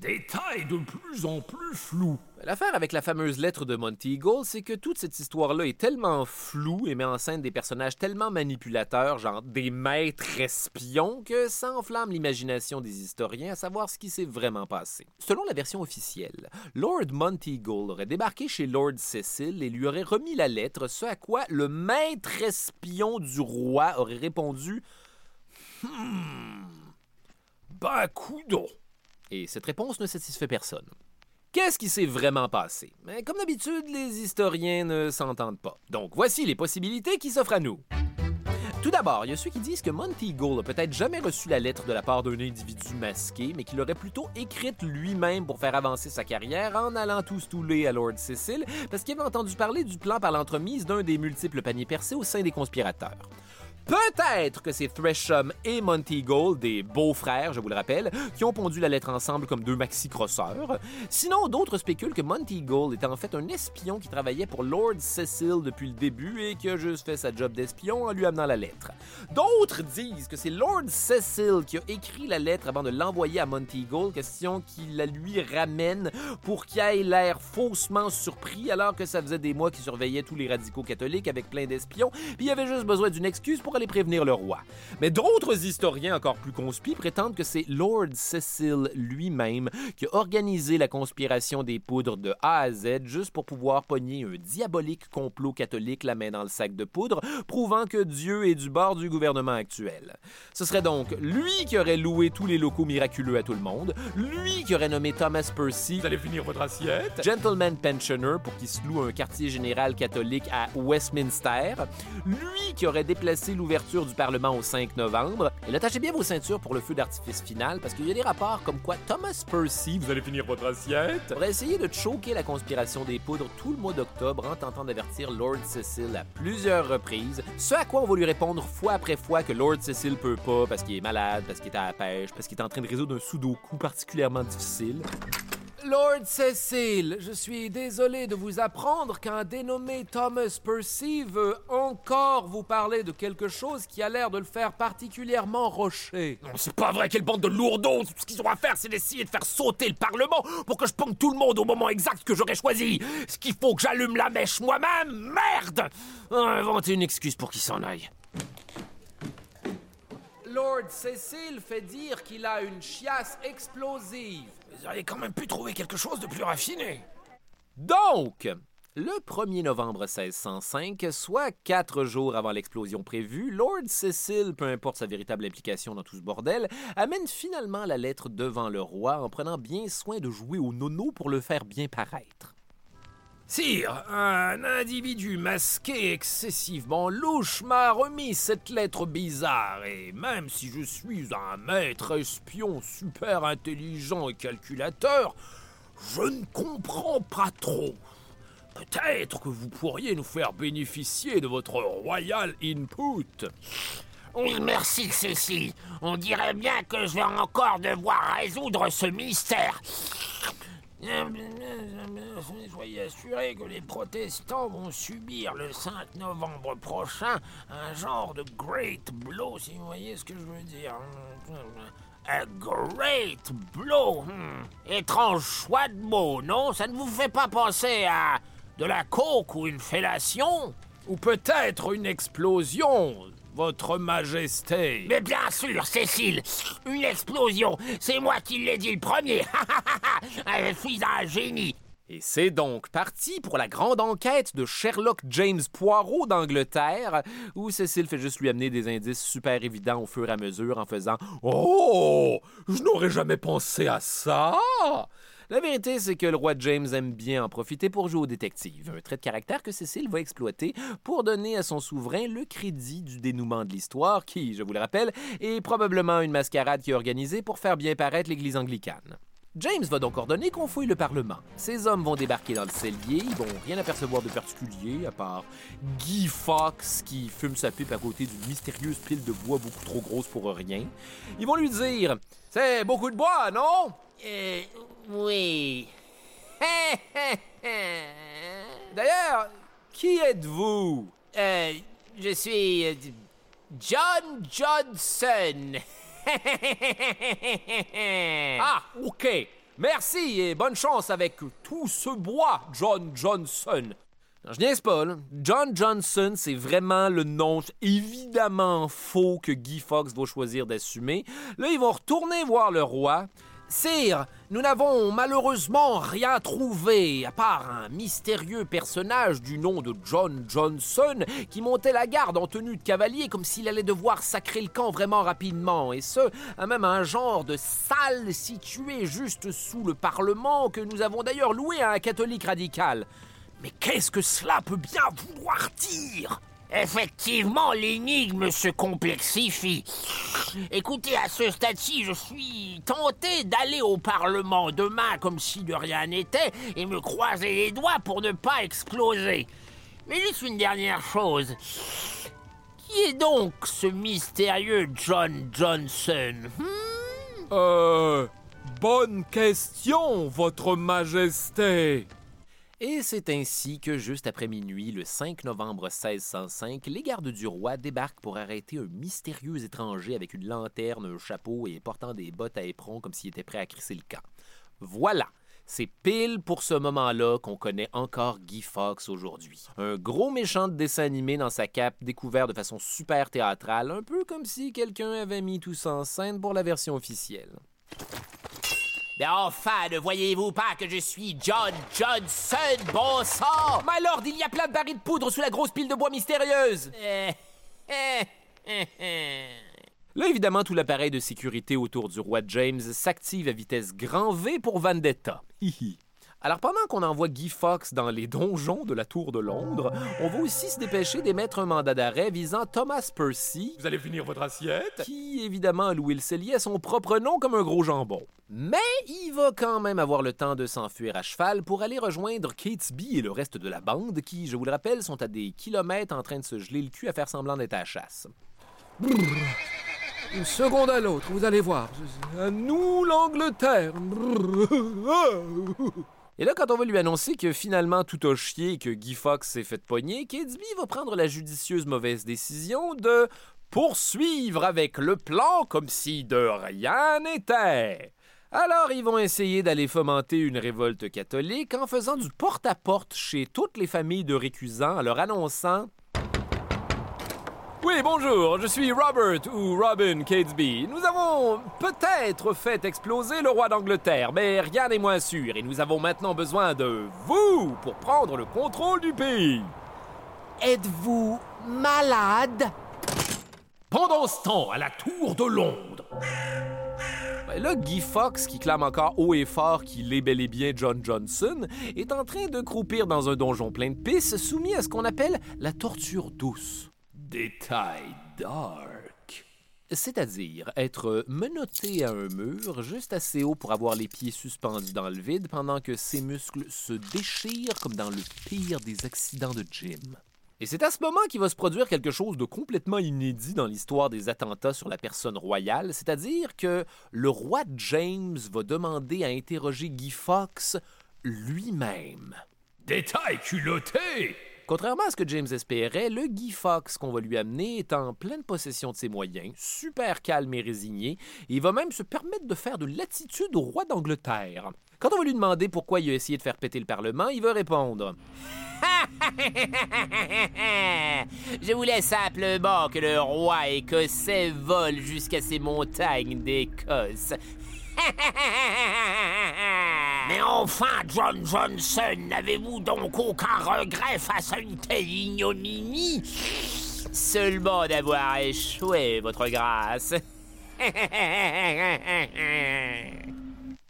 Détail de plus en plus flou. L'affaire avec la fameuse lettre de Monty Eagle, c'est que toute cette histoire-là est tellement floue et met en scène des personnages tellement manipulateurs, genre des maîtres espions, que ça enflamme l'imagination des historiens à savoir ce qui s'est vraiment passé. Selon la version officielle, Lord Monty Eagle aurait débarqué chez Lord Cecil et lui aurait remis la lettre, ce à quoi le maître espion du roi aurait répondu Ben, coudon. Et cette réponse ne satisfait personne. Qu'est-ce qui s'est vraiment passé? Mais comme d'habitude, les historiens ne s'entendent pas. Donc voici les possibilités qui s'offrent à nous. Tout d'abord, il y a ceux qui disent que Monty Gould a peut-être jamais reçu la lettre de la part d'un individu masqué, mais qu'il l'aurait plutôt écrite lui-même pour faire avancer sa carrière en allant tout stouler à Lord Cecil, parce qu'il avait entendu parler du plan par l'entremise d'un des multiples paniers percés au sein des conspirateurs. Peut-être que c'est Thresham et Monty Gold, des beaux-frères, je vous le rappelle, qui ont pondu la lettre ensemble comme deux maxi-crosseurs. Sinon, d'autres spéculent que Monty Gold était en fait un espion qui travaillait pour Lord Cecil depuis le début et qui a juste fait sa job d'espion en lui amenant la lettre. D'autres disent que c'est Lord Cecil qui a écrit la lettre avant de l'envoyer à Monty Gold, question qu'il la lui ramène pour qu'il ait l'air faussement surpris alors que ça faisait des mois qu'il surveillait tous les radicaux catholiques avec plein d'espions, puis il avait juste besoin d'une excuse pour aller prévenir le roi. Mais d'autres historiens encore plus conspis prétendent que c'est Lord Cecil lui-même qui a organisé la conspiration des poudres de A à Z juste pour pouvoir pogner un diabolique complot catholique la main dans le sac de poudre, prouvant que Dieu est du bord du gouvernement actuel. Ce serait donc lui qui aurait loué tous les locaux miraculeux à tout le monde, lui qui aurait nommé Thomas Percy Vous allez finir votre assiette? Gentleman Pensioner pour qu'il se loue un quartier général catholique à Westminster, lui qui aurait déplacé l'ouverture du Parlement au 5 novembre, et là, attachez bien vos ceintures pour le feu d'artifice final, parce qu'il y a des rapports comme quoi Thomas Percy Vous allez finir votre assiette? aurait essayé de choquer la conspiration des poudres tout le mois d'octobre en tentant d'avertir Lord Cecil à plusieurs reprises, ce à quoi on va lui répondre fois après fois que Lord Cecil peut pas parce qu'il est malade, parce qu'il est à la pêche, parce qu'il est en train de résoudre un sudoku particulièrement difficile. Lord Cecil, je suis désolé de vous apprendre qu'un dénommé Thomas Percy veut encore vous parler de quelque chose qui a l'air de le faire particulièrement rocher. Non, c'est pas vrai, quelle bande de lourdeaux! Tout ce qu'ils ont à faire, c'est d'essayer de faire sauter le Parlement pour que je pongue tout le monde au moment exact que j'aurais choisi! Ce qu'il faut que j'allume la mèche moi-même! Merde! Inventer une excuse pour qu'il s'en aille. Lord Cecil fait dire qu'il a une chiasse explosive. Vous auriez quand même pu trouver quelque chose de plus raffiné. Donc, le 1er novembre 1605, soit quatre jours avant l'explosion prévue, Lord Cecil, peu importe sa véritable implication dans tout ce bordel, amène finalement la lettre devant le roi en prenant bien soin de jouer au nono pour le faire bien paraître. Sire, un individu masqué excessivement louche m'a remis cette lettre bizarre, et même si je suis un maître espion super intelligent et calculateur, je ne comprends pas trop. Peut-être que vous pourriez nous faire bénéficier de votre royal input. Oui, merci Cécile. On dirait bien que je vais encore devoir résoudre ce mystère. Soyez assurés que les protestants vont subir le 5 novembre prochain un genre de Great Blow, si vous voyez ce que je veux dire. A Great Blow. Hmm. Étrange choix de mots, non? Ça ne vous fait pas penser à de la coke ou une fellation? Ou peut-être une explosion, votre majesté. Mais bien sûr, Cécile, une explosion. C'est moi qui l'ai dit le premier. (laughs) Je suis un génie. Et c'est donc parti pour la grande enquête de Sherlock James Poirot d'Angleterre, où Cécile fait juste lui amener des indices super évidents au fur et à mesure en faisant Oh, je n'aurais jamais pensé à ça. La vérité, c'est que le roi James aime bien en profiter pour jouer au détective, un trait de caractère que Cécile va exploiter pour donner à son souverain le crédit du dénouement de l'histoire, qui, je vous le rappelle, est probablement une mascarade qui est organisée pour faire bien paraître l'Église anglicane. James va donc ordonner qu'on fouille le Parlement. Ces hommes vont débarquer dans le cellier, ils vont rien apercevoir de particulier, à part Guy Fox qui fume sa pipe à côté d'une mystérieuse pile de bois beaucoup trop grosse pour rien. Ils vont lui dire C'est beaucoup de bois, non? Euh, oui. (laughs) D'ailleurs, qui êtes-vous? Euh, je suis euh, John Johnson. (laughs) Ah, ok. Merci et bonne chance avec tout ce bois, John Johnson. Non, je niaise pas, là. John Johnson, c'est vraiment le nom évidemment faux que Guy Fox va choisir d'assumer. Là, ils vont retourner voir le roi. Sire, nous n'avons malheureusement rien trouvé, à part un mystérieux personnage du nom de John Johnson qui montait la garde en tenue de cavalier comme s'il allait devoir sacrer le camp vraiment rapidement, et ce, à même un genre de salle située juste sous le Parlement que nous avons d'ailleurs loué à un catholique radical. Mais qu'est-ce que cela peut bien vouloir dire? Effectivement, l'énigme se complexifie. Écoutez, à ce stade-ci, je suis tenté d'aller au Parlement demain comme si de rien n'était et me croiser les doigts pour ne pas exploser. Mais juste une dernière chose. Qui est donc ce mystérieux John Johnson hmm? Euh. Bonne question, votre majesté. Et c'est ainsi que, juste après minuit, le 5 novembre 1605, les gardes du roi débarquent pour arrêter un mystérieux étranger avec une lanterne, un chapeau et portant des bottes à éperon comme s'il était prêt à crisser le camp. Voilà, c'est pile pour ce moment-là qu'on connaît encore Guy Fawkes aujourd'hui. Un gros méchant de dessin animé dans sa cape, découvert de façon super théâtrale, un peu comme si quelqu'un avait mis tout ça en scène pour la version officielle. Mais enfin, ne voyez-vous pas que je suis John Johnson, bon sang My lord, il y a plein de barils de poudre sous la grosse pile de bois mystérieuse. (laughs) Là, évidemment, tout l'appareil de sécurité autour du roi James s'active à vitesse grand V pour Vendetta. Hihi. Alors, pendant qu'on envoie Guy Fox dans les donjons de la Tour de Londres, on va aussi se dépêcher d'émettre un mandat d'arrêt visant Thomas Percy, Vous allez finir votre assiette qui, évidemment, a loué le cellier à son propre nom comme un gros jambon. Mais il va quand même avoir le temps de s'enfuir à cheval pour aller rejoindre Catesby et le reste de la bande qui, je vous le rappelle, sont à des kilomètres en train de se geler le cul à faire semblant d'être à la chasse. Une seconde à l'autre, vous allez voir. À nous, l'Angleterre. (laughs) Et là, quand on va lui annoncer que finalement tout a chié et que Guy Fox s'est fait pogner, Catesby va prendre la judicieuse mauvaise décision de poursuivre avec le plan comme si de rien n'était. Alors, ils vont essayer d'aller fomenter une révolte catholique en faisant du porte-à-porte chez toutes les familles de récusants en leur annonçant oui, bonjour, je suis Robert ou Robin Catesby. Nous avons peut-être fait exploser le roi d'Angleterre, mais rien n'est moins sûr et nous avons maintenant besoin de vous pour prendre le contrôle du pays. Êtes-vous malade? Pendant ce temps, à la Tour de Londres. Ben là, Guy Fox, qui clame encore haut et fort qu'il est bel et bien John Johnson, est en train de croupir dans un donjon plein de pistes soumis à ce qu'on appelle la torture douce. Détail dark. C'est-à-dire être menotté à un mur juste assez haut pour avoir les pieds suspendus dans le vide pendant que ses muscles se déchirent comme dans le pire des accidents de gym. Et c'est à ce moment qu'il va se produire quelque chose de complètement inédit dans l'histoire des attentats sur la personne royale, c'est-à-dire que le roi James va demander à interroger Guy Fawkes lui-même. Détail culotté Contrairement à ce que James espérait, le Guy Fawkes qu'on va lui amener est en pleine possession de ses moyens, super calme et résigné, et il va même se permettre de faire de l'attitude au roi d'Angleterre. Quand on va lui demander pourquoi il a essayé de faire péter le Parlement, il va répondre (laughs) Je voulais simplement que le roi écossais vole jusqu'à ces montagnes d'Écosse. (laughs) Mais enfin, John Johnson, n'avez-vous donc aucun regret face à une telle ignominie? Seulement d'avoir échoué, votre grâce. (laughs)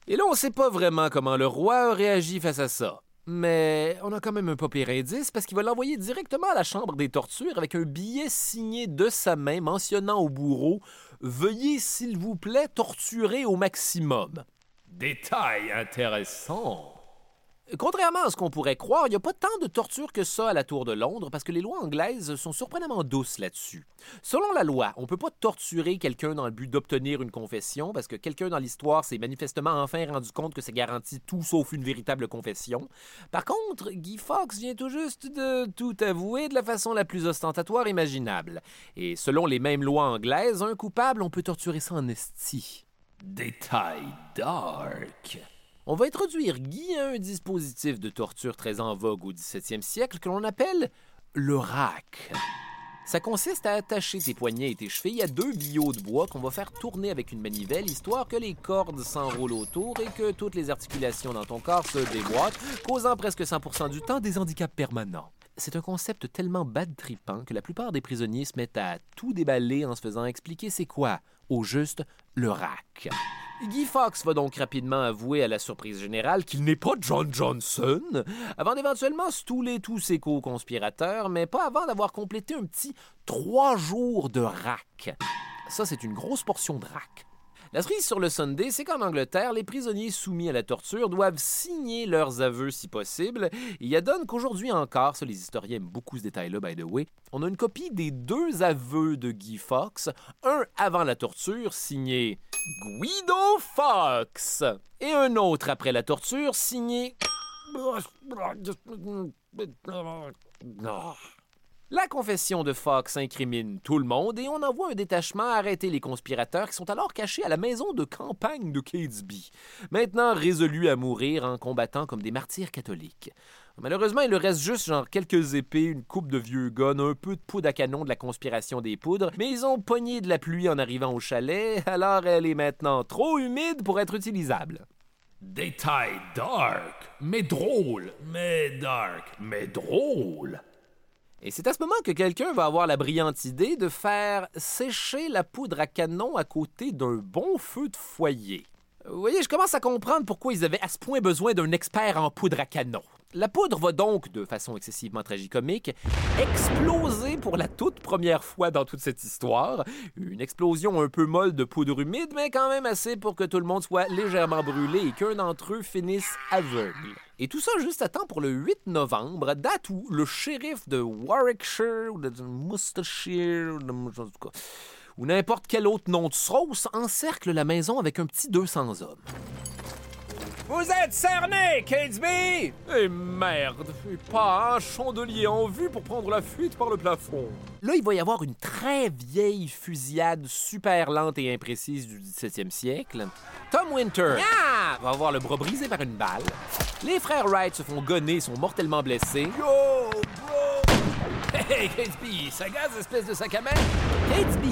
Et là, on sait pas vraiment comment le roi a réagi face à ça. Mais on a quand même un pas pire indice parce qu'il va l'envoyer directement à la chambre des tortures avec un billet signé de sa main mentionnant au bourreau Veuillez, s'il vous plaît, torturer au maximum. Détail intéressant. Contrairement à ce qu'on pourrait croire, il n'y a pas tant de torture que ça à la Tour de Londres parce que les lois anglaises sont surprenamment douces là-dessus. Selon la loi, on ne peut pas torturer quelqu'un dans le but d'obtenir une confession parce que quelqu'un dans l'histoire s'est manifestement enfin rendu compte que ça garantit tout sauf une véritable confession. Par contre, Guy Fawkes vient tout juste de tout avouer de la façon la plus ostentatoire imaginable. Et selon les mêmes lois anglaises, un coupable, on peut torturer ça en esti. Détail dark. On va introduire Guy à un dispositif de torture très en vogue au 17e siècle que l'on appelle le rack. Ça consiste à attacher tes poignets et tes chevilles à deux billots de bois qu'on va faire tourner avec une manivelle, histoire que les cordes s'enroulent autour et que toutes les articulations dans ton corps se déboîtent, causant presque 100% du temps des handicaps permanents. C'est un concept tellement bad tripant que la plupart des prisonniers se mettent à tout déballer en se faisant expliquer c'est quoi, au juste, le rack. Guy Fawkes va donc rapidement avouer à la surprise générale qu'il n'est pas John Johnson, avant d'éventuellement stouler tous ses co-conspirateurs, mais pas avant d'avoir complété un petit trois jours de rack. Ça, c'est une grosse portion de rack. La cerise sur le Sunday, c'est qu'en Angleterre, les prisonniers soumis à la torture doivent signer leurs aveux si possible. Il y a donne qu'aujourd'hui encore, ça les historiens aiment beaucoup ce détail-là, by the way, on a une copie des deux aveux de Guy Fawkes, un avant la torture signé Guido Fawkes et un autre après la torture signé la confession de Fox incrimine tout le monde et on envoie un détachement arrêter les conspirateurs qui sont alors cachés à la maison de campagne de Catesby, maintenant résolus à mourir en combattant comme des martyrs catholiques. Malheureusement, il leur reste juste genre quelques épées, une coupe de vieux guns, un peu de poudre à canon de la conspiration des poudres, mais ils ont pogné de la pluie en arrivant au chalet, alors elle est maintenant trop humide pour être utilisable. Détail dark, mais drôle, mais dark, mais drôle. Et c'est à ce moment que quelqu'un va avoir la brillante idée de faire sécher la poudre à canon à côté d'un bon feu de foyer. Vous voyez, je commence à comprendre pourquoi ils avaient à ce point besoin d'un expert en poudre à canon. La poudre va donc, de façon excessivement tragicomique, exploser pour la toute première fois dans toute cette histoire. Une explosion un peu molle de poudre humide, mais quand même assez pour que tout le monde soit légèrement brûlé et qu'un d'entre eux finisse aveugle. Et tout ça juste à temps pour le 8 novembre, date où le shérif de Warwickshire ou de Worcestershire ou n'importe quel autre nom de sauce encercle la maison avec un petit 200 hommes. Vous êtes cerné, Catesby Eh merde, et pas un chandelier en vue pour prendre la fuite par le plafond. Là, il va y avoir une très vieille fusillade super lente et imprécise du 17e siècle. Tom Winter va avoir le bras brisé par une balle. Les frères Wright se font gonner et sont mortellement blessés. Yo, bro Hey, Catesby, ça gaz, espèce de sac à main?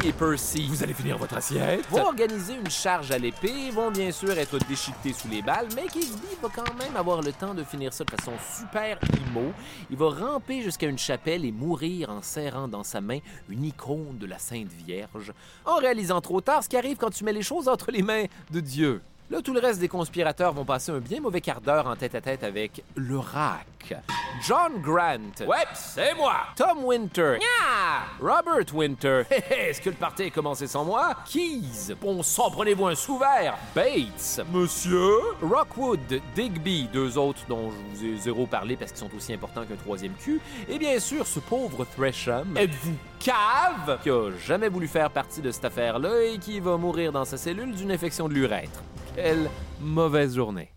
Et Percy Vous allez finir votre assiette vont organiser une charge à l'épée, vont bien sûr être déchiquetés sous les balles, mais Catesby va quand même avoir le temps de finir ça de façon super imo. Il va ramper jusqu'à une chapelle et mourir en serrant dans sa main une icône de la Sainte Vierge, en réalisant trop tard ce qui arrive quand tu mets les choses entre les mains de Dieu. Là, tout le reste des conspirateurs vont passer un bien mauvais quart d'heure en tête-à-tête avec le rack. John Grant. Ouais, c'est moi. Tom Winter. Robert Winter. (laughs) Hé, hé, Est-ce que le party a commencé sans moi? Keys. Bon sang, prenez-vous un sous vert. Bates. Monsieur? Rockwood, Digby, deux autres dont je vous ai zéro parlé parce qu'ils sont aussi importants qu'un troisième cul. Et bien sûr, ce pauvre Thresham. Êtes-vous cave? Qui a jamais voulu faire partie de cette affaire-là et qui va mourir dans sa cellule d'une infection de l'urètre. Quelle mauvaise journée.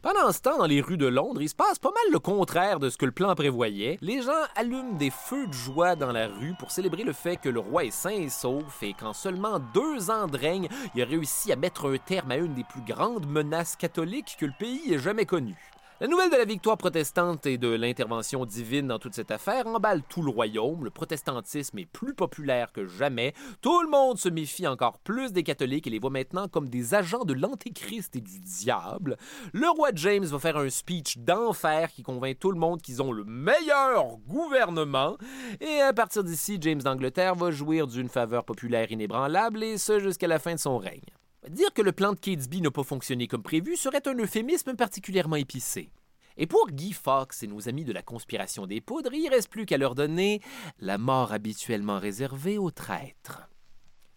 Pendant ce temps, dans les rues de Londres, il se passe pas mal le contraire de ce que le plan prévoyait. Les gens allument des feux de joie dans la rue pour célébrer le fait que le roi est sain et sauf et qu'en seulement deux ans de règne, il a réussi à mettre un terme à une des plus grandes menaces catholiques que le pays ait jamais connues. La nouvelle de la victoire protestante et de l'intervention divine dans toute cette affaire emballe tout le royaume. Le protestantisme est plus populaire que jamais. Tout le monde se méfie encore plus des catholiques et les voit maintenant comme des agents de l'antéchrist et du diable. Le roi James va faire un speech d'enfer qui convainc tout le monde qu'ils ont le meilleur gouvernement. Et à partir d'ici, James d'Angleterre va jouir d'une faveur populaire inébranlable et ce jusqu'à la fin de son règne. Dire que le plan de Catesby n'a pas fonctionné comme prévu serait un euphémisme particulièrement épicé. Et pour Guy Fawkes et nos amis de la conspiration des poudres, il reste plus qu'à leur donner la mort habituellement réservée aux traîtres.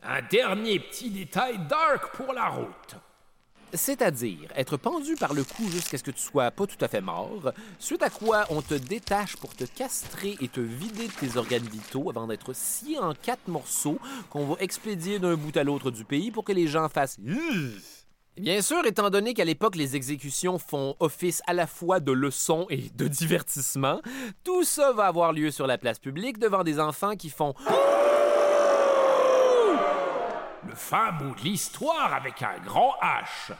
Un dernier petit détail dark pour la route. C'est-à-dire être pendu par le cou jusqu'à ce que tu sois pas tout à fait mort, suite à quoi on te détache pour te castrer et te vider de tes organes vitaux avant d'être scié en quatre morceaux qu'on va expédier d'un bout à l'autre du pays pour que les gens fassent Bien sûr, étant donné qu'à l'époque, les exécutions font office à la fois de leçon et de divertissement, tout ça va avoir lieu sur la place publique devant des enfants qui font fin bout de l'histoire avec un grand H.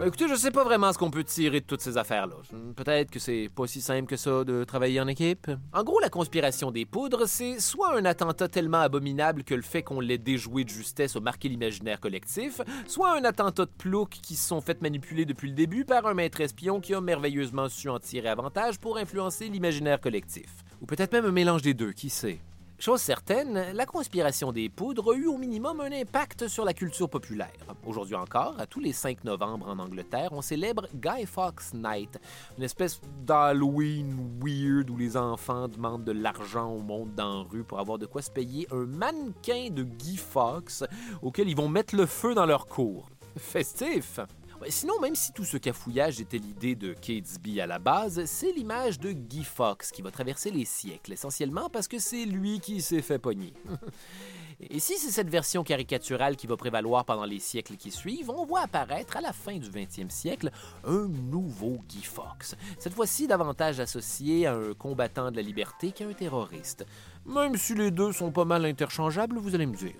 Euh, Écoutez, je sais pas vraiment ce qu'on peut tirer de toutes ces affaires-là. Peut-être que c'est pas si simple que ça de travailler en équipe. En gros, la conspiration des poudres, c'est soit un attentat tellement abominable que le fait qu'on l'ait déjoué de justesse a marqué l'imaginaire collectif, soit un attentat de ploucs qui se sont fait manipuler depuis le début par un maître espion qui a merveilleusement su en tirer avantage pour influencer l'imaginaire collectif. Ou peut-être même un mélange des deux, qui sait. Chose certaine, la conspiration des poudres a eu au minimum un impact sur la culture populaire. Aujourd'hui encore, à tous les 5 novembre en Angleterre, on célèbre Guy Fawkes Night, une espèce d'Halloween weird où les enfants demandent de l'argent au monde dans la rue pour avoir de quoi se payer un mannequin de Guy Fawkes auquel ils vont mettre le feu dans leur cour. Festif! Ouais, Sinon, même si tout ce cafouillage était l'idée de Catesby à la base, c'est l'image de Guy Fawkes qui va traverser les siècles, essentiellement parce que c'est lui qui s'est fait pogner. (laughs) Et si c'est cette version caricaturale qui va prévaloir pendant les siècles qui suivent, on voit apparaître à la fin du 20e siècle un nouveau Guy Fawkes, cette fois-ci davantage associé à un combattant de la liberté qu'à un terroriste. Même si les deux sont pas mal interchangeables, vous allez me dire.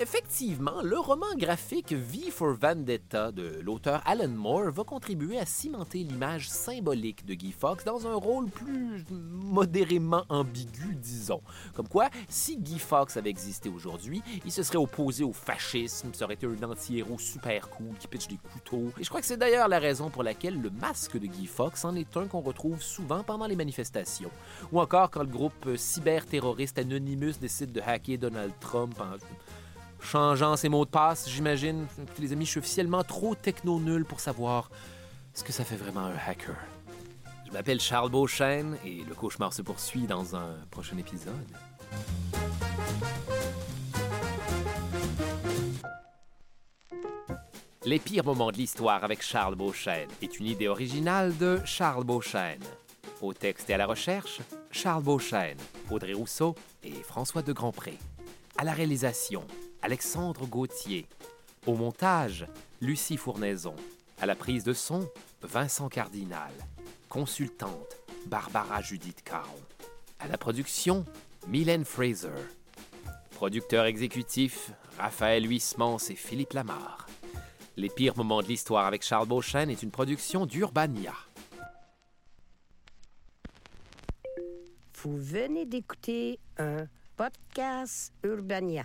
Effectivement, le roman graphique V for Vendetta de l'auteur Alan Moore va contribuer à cimenter l'image symbolique de Guy Fawkes dans un rôle plus modérément ambigu, disons. Comme quoi, si Guy Fawkes avait existé aujourd'hui, il se serait opposé au fascisme, ça aurait été un anti-héros super cool qui pitche des couteaux. Et je crois que c'est d'ailleurs la raison pour laquelle le masque de Guy Fawkes en est un qu'on retrouve souvent pendant les manifestations. Ou encore quand le groupe cyberterroriste Anonymous décide de hacker Donald Trump changeant ses mots de passe, j'imagine. Les amis, je suis officiellement trop techno-nul pour savoir ce que ça fait vraiment un hacker. Je m'appelle Charles Beauchesne et le cauchemar se poursuit dans un prochain épisode. Les pires moments de l'histoire avec Charles Beauchesne est une idée originale de Charles Beauchesne. Au texte et à la recherche, Charles Beauchesne, Audrey Rousseau et François de Grandpré. À la réalisation, Alexandre Gauthier. Au montage, Lucie Fournaison. À la prise de son, Vincent Cardinal. Consultante, Barbara Judith Caron. À la production, Mylène Fraser. Producteur exécutif, Raphaël Huismans et Philippe Lamarre. Les pires moments de l'histoire avec Charles Beauchesne est une production d'Urbania. Vous venez d'écouter un podcast Urbania.